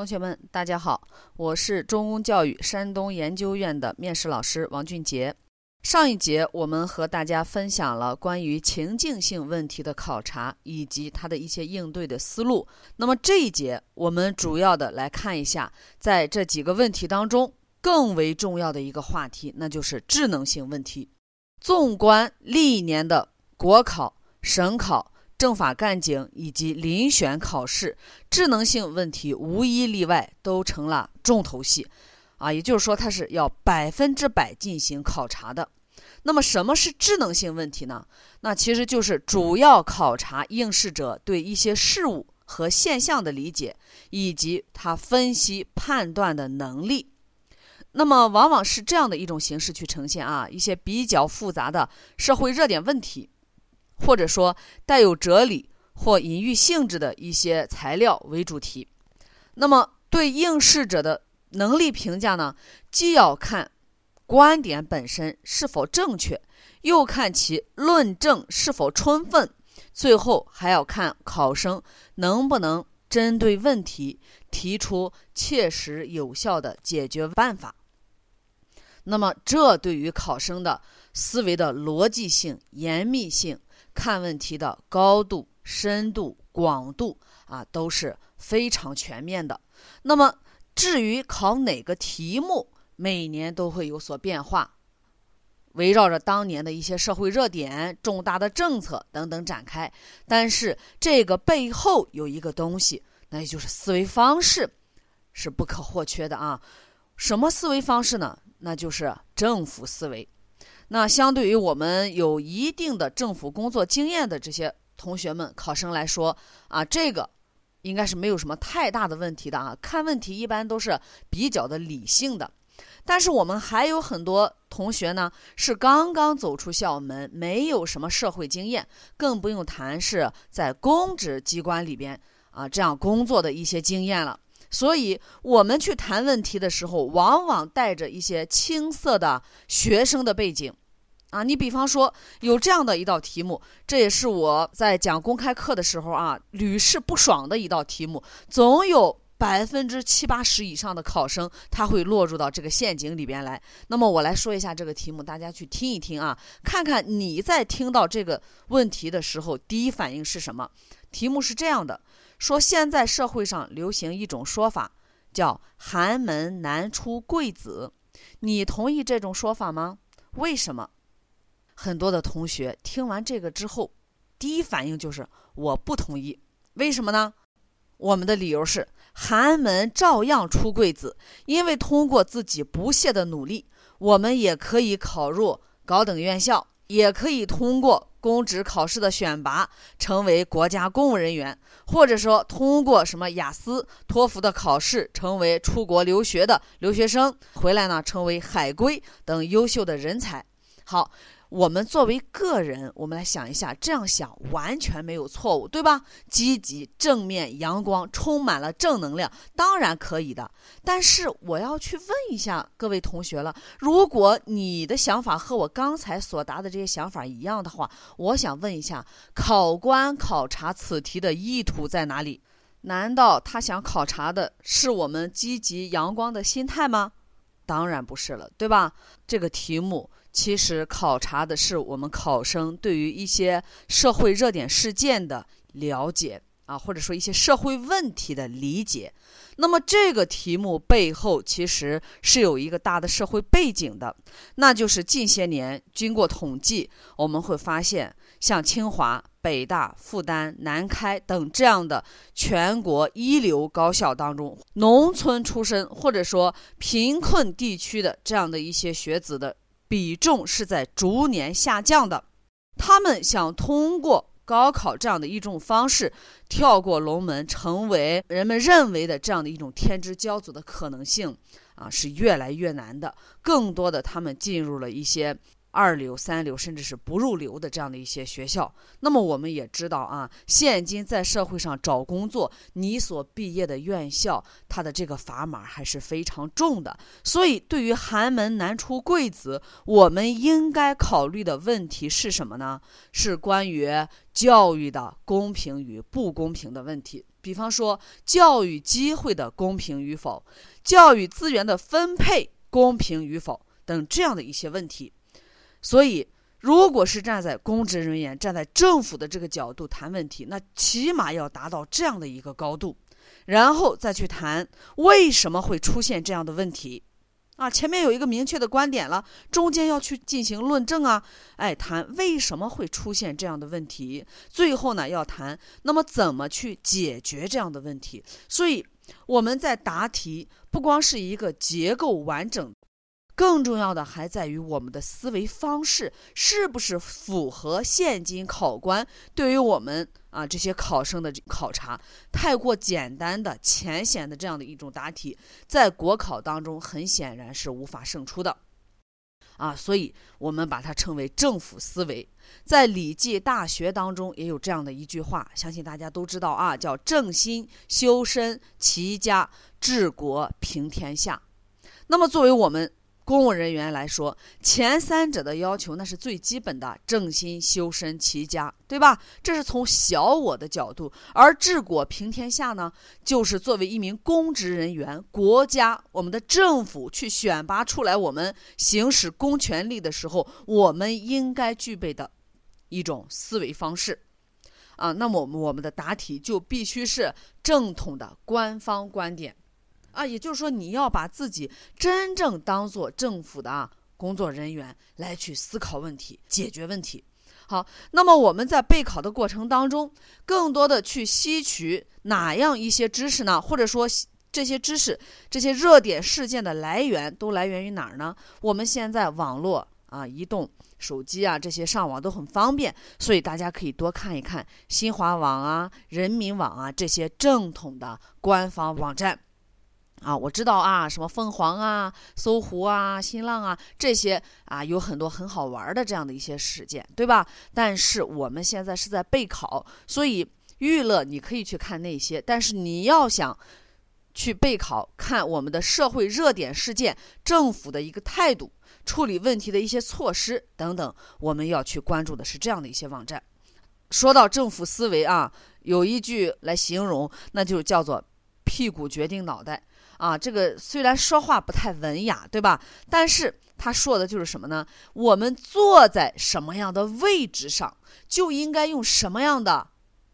同学们，大家好，我是中公教育山东研究院的面试老师王俊杰。上一节我们和大家分享了关于情境性问题的考察以及它的一些应对的思路。那么这一节我们主要的来看一下，在这几个问题当中更为重要的一个话题，那就是智能性问题。纵观历年的国考、省考。政法干警以及遴选考试，智能性问题无一例外都成了重头戏，啊，也就是说它是要百分之百进行考察的。那么什么是智能性问题呢？那其实就是主要考察应试者对一些事物和现象的理解，以及他分析判断的能力。那么往往是这样的一种形式去呈现啊，一些比较复杂的社会热点问题。或者说带有哲理或隐喻性质的一些材料为主题，那么对应试者的能力评价呢，既要看观点本身是否正确，又看其论证是否充分，最后还要看考生能不能针对问题提出切实有效的解决办法。那么，这对于考生的思维的逻辑性、严密性。看问题的高度、深度、广度啊，都是非常全面的。那么，至于考哪个题目，每年都会有所变化，围绕着当年的一些社会热点、重大的政策等等展开。但是，这个背后有一个东西，那也就是思维方式，是不可或缺的啊。什么思维方式呢？那就是政府思维。那相对于我们有一定的政府工作经验的这些同学们、考生来说，啊，这个应该是没有什么太大的问题的啊。看问题一般都是比较的理性的，但是我们还有很多同学呢，是刚刚走出校门，没有什么社会经验，更不用谈是在公职机关里边啊这样工作的一些经验了。所以，我们去谈问题的时候，往往带着一些青涩的学生的背景。啊，你比方说有这样的一道题目，这也是我在讲公开课的时候啊屡试不爽的一道题目。总有百分之七八十以上的考生他会落入到这个陷阱里边来。那么我来说一下这个题目，大家去听一听啊，看看你在听到这个问题的时候第一反应是什么。题目是这样的：说现在社会上流行一种说法，叫“寒门难出贵子”，你同意这种说法吗？为什么？很多的同学听完这个之后，第一反应就是我不同意。为什么呢？我们的理由是寒门照样出贵子，因为通过自己不懈的努力，我们也可以考入高等院校，也可以通过公职考试的选拔成为国家公务人员，或者说通过什么雅思、托福的考试成为出国留学的留学生，回来呢成为海归等优秀的人才。好。我们作为个人，我们来想一下，这样想完全没有错误，对吧？积极、正面、阳光，充满了正能量，当然可以的。但是我要去问一下各位同学了：如果你的想法和我刚才所答的这些想法一样的话，我想问一下，考官考察此题的意图在哪里？难道他想考察的是我们积极阳光的心态吗？当然不是了，对吧？这个题目。其实考察的是我们考生对于一些社会热点事件的了解啊，或者说一些社会问题的理解。那么这个题目背后其实是有一个大的社会背景的，那就是近些年经过统计，我们会发现，像清华、北大、复旦、南开等这样的全国一流高校当中，农村出身或者说贫困地区的这样的一些学子的。比重是在逐年下降的，他们想通过高考这样的一种方式跳过龙门，成为人们认为的这样的一种天之骄子的可能性啊是越来越难的。更多的他们进入了一些二流、三流，甚至是不入流的这样的一些学校。那么我们也知道啊，现今在社会上找工作，你所毕业的院校，它的这个砝码还是非常重的。所以，对于寒门难出贵子，我们应该考虑的问题是什么呢？是关于教育的公平与不公平的问题。比方说，教育机会的公平与否，教育资源的分配公平与否等这样的一些问题。所以，如果是站在公职人员、站在政府的这个角度谈问题，那起码要达到这样的一个高度，然后再去谈为什么会出现这样的问题。啊，前面有一个明确的观点了，中间要去进行论证啊，哎，谈为什么会出现这样的问题，最后呢要谈那么怎么去解决这样的问题。所以我们在答题不光是一个结构完整。更重要的还在于我们的思维方式是不是符合现今考官对于我们啊这些考生的考察？太过简单的、浅显的这样的一种答题，在国考当中很显然是无法胜出的啊！所以我们把它称为政府思维。在《礼记·大学》当中也有这样的一句话，相信大家都知道啊，叫“正心、修身、齐家、治国、平天下”。那么作为我们。公务人员来说，前三者的要求那是最基本的，正心、修身、齐家，对吧？这是从小我的角度，而治国平天下呢，就是作为一名公职人员，国家我们的政府去选拔出来我们行使公权力的时候，我们应该具备的一种思维方式啊。那么我们我们的答题就必须是正统的官方观点。啊，也就是说，你要把自己真正当做政府的工作人员来去思考问题、解决问题。好，那么我们在备考的过程当中，更多的去吸取哪样一些知识呢？或者说，这些知识、这些热点事件的来源都来源于哪儿呢？我们现在网络啊、移动手机啊这些上网都很方便，所以大家可以多看一看新华网啊、人民网啊这些正统的官方网站。啊，我知道啊，什么凤凰啊、搜狐啊、新浪啊这些啊，有很多很好玩的这样的一些事件，对吧？但是我们现在是在备考，所以娱乐你可以去看那些，但是你要想去备考，看我们的社会热点事件、政府的一个态度、处理问题的一些措施等等，我们要去关注的是这样的一些网站。说到政府思维啊，有一句来形容，那就叫做“屁股决定脑袋”。啊，这个虽然说话不太文雅，对吧？但是他说的就是什么呢？我们坐在什么样的位置上，就应该用什么样的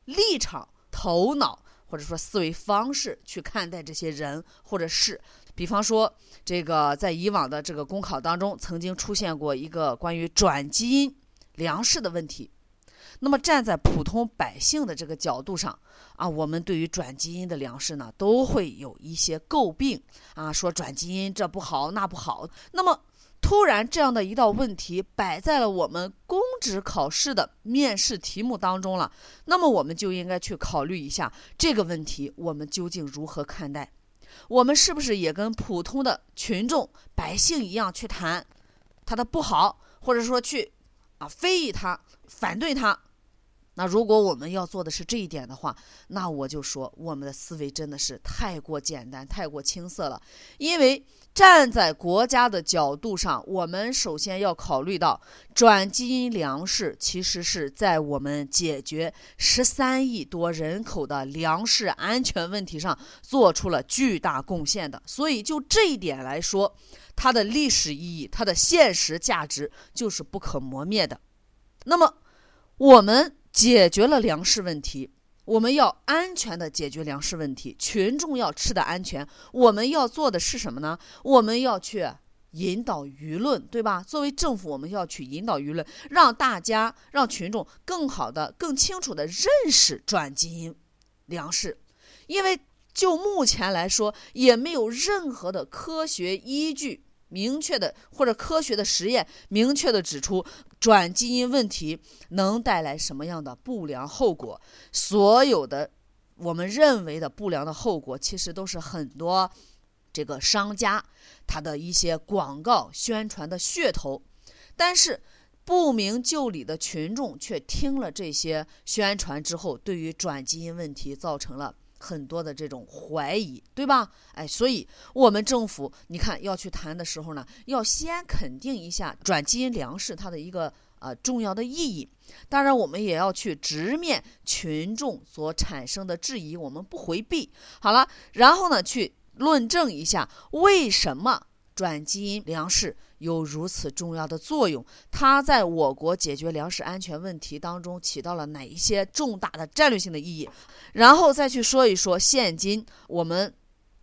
立场、头脑或者说思维方式去看待这些人或者事。比方说，这个在以往的这个公考当中，曾经出现过一个关于转基因粮食的问题。那么站在普通百姓的这个角度上啊，我们对于转基因的粮食呢，都会有一些诟病啊，说转基因这不好那不好。那么突然这样的一道问题摆在了我们公职考试的面试题目当中了，那么我们就应该去考虑一下这个问题，我们究竟如何看待？我们是不是也跟普通的群众百姓一样去谈它的不好，或者说去啊非议它、反对它？那如果我们要做的是这一点的话，那我就说我们的思维真的是太过简单、太过青涩了。因为站在国家的角度上，我们首先要考虑到转基因粮食其实是在我们解决十三亿多人口的粮食安全问题上做出了巨大贡献的。所以就这一点来说，它的历史意义、它的现实价值就是不可磨灭的。那么我们。解决了粮食问题，我们要安全的解决粮食问题，群众要吃的安全。我们要做的是什么呢？我们要去引导舆论，对吧？作为政府，我们要去引导舆论，让大家、让群众更好的、更清楚的认识转基因粮食，因为就目前来说，也没有任何的科学依据。明确的或者科学的实验，明确的指出转基因问题能带来什么样的不良后果？所有的我们认为的不良的后果，其实都是很多这个商家他的一些广告宣传的噱头。但是不明就里的群众却听了这些宣传之后，对于转基因问题造成了很多的这种怀疑，对吧？哎，所以我们政府你看要去谈的时候呢，要先肯定一下转基因粮食它的一个。呃，重要的意义。当然，我们也要去直面群众所产生的质疑，我们不回避。好了，然后呢，去论证一下为什么转基因粮食有如此重要的作用，它在我国解决粮食安全问题当中起到了哪一些重大的战略性的意义，然后再去说一说现今我们。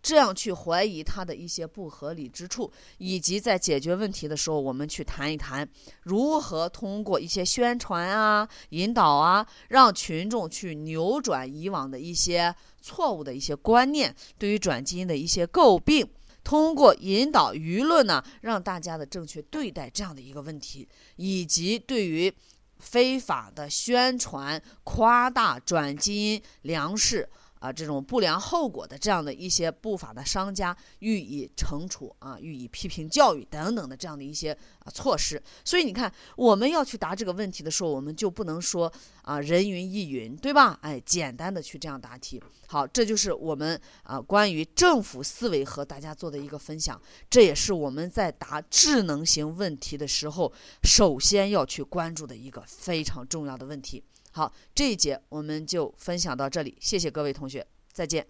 这样去怀疑它的一些不合理之处，以及在解决问题的时候，我们去谈一谈如何通过一些宣传啊、引导啊，让群众去扭转以往的一些错误的一些观念，对于转基因的一些诟病，通过引导舆论呢，让大家的正确对待这样的一个问题，以及对于非法的宣传、夸大转基因粮食。啊，这种不良后果的这样的一些不法的商家予以惩处啊，予以批评教育等等的这样的一些啊措施。所以你看，我们要去答这个问题的时候，我们就不能说啊人云亦云，对吧？哎，简单的去这样答题。好，这就是我们啊关于政府思维和大家做的一个分享。这也是我们在答智能型问题的时候，首先要去关注的一个非常重要的问题。好，这一节我们就分享到这里，谢谢各位同学，再见。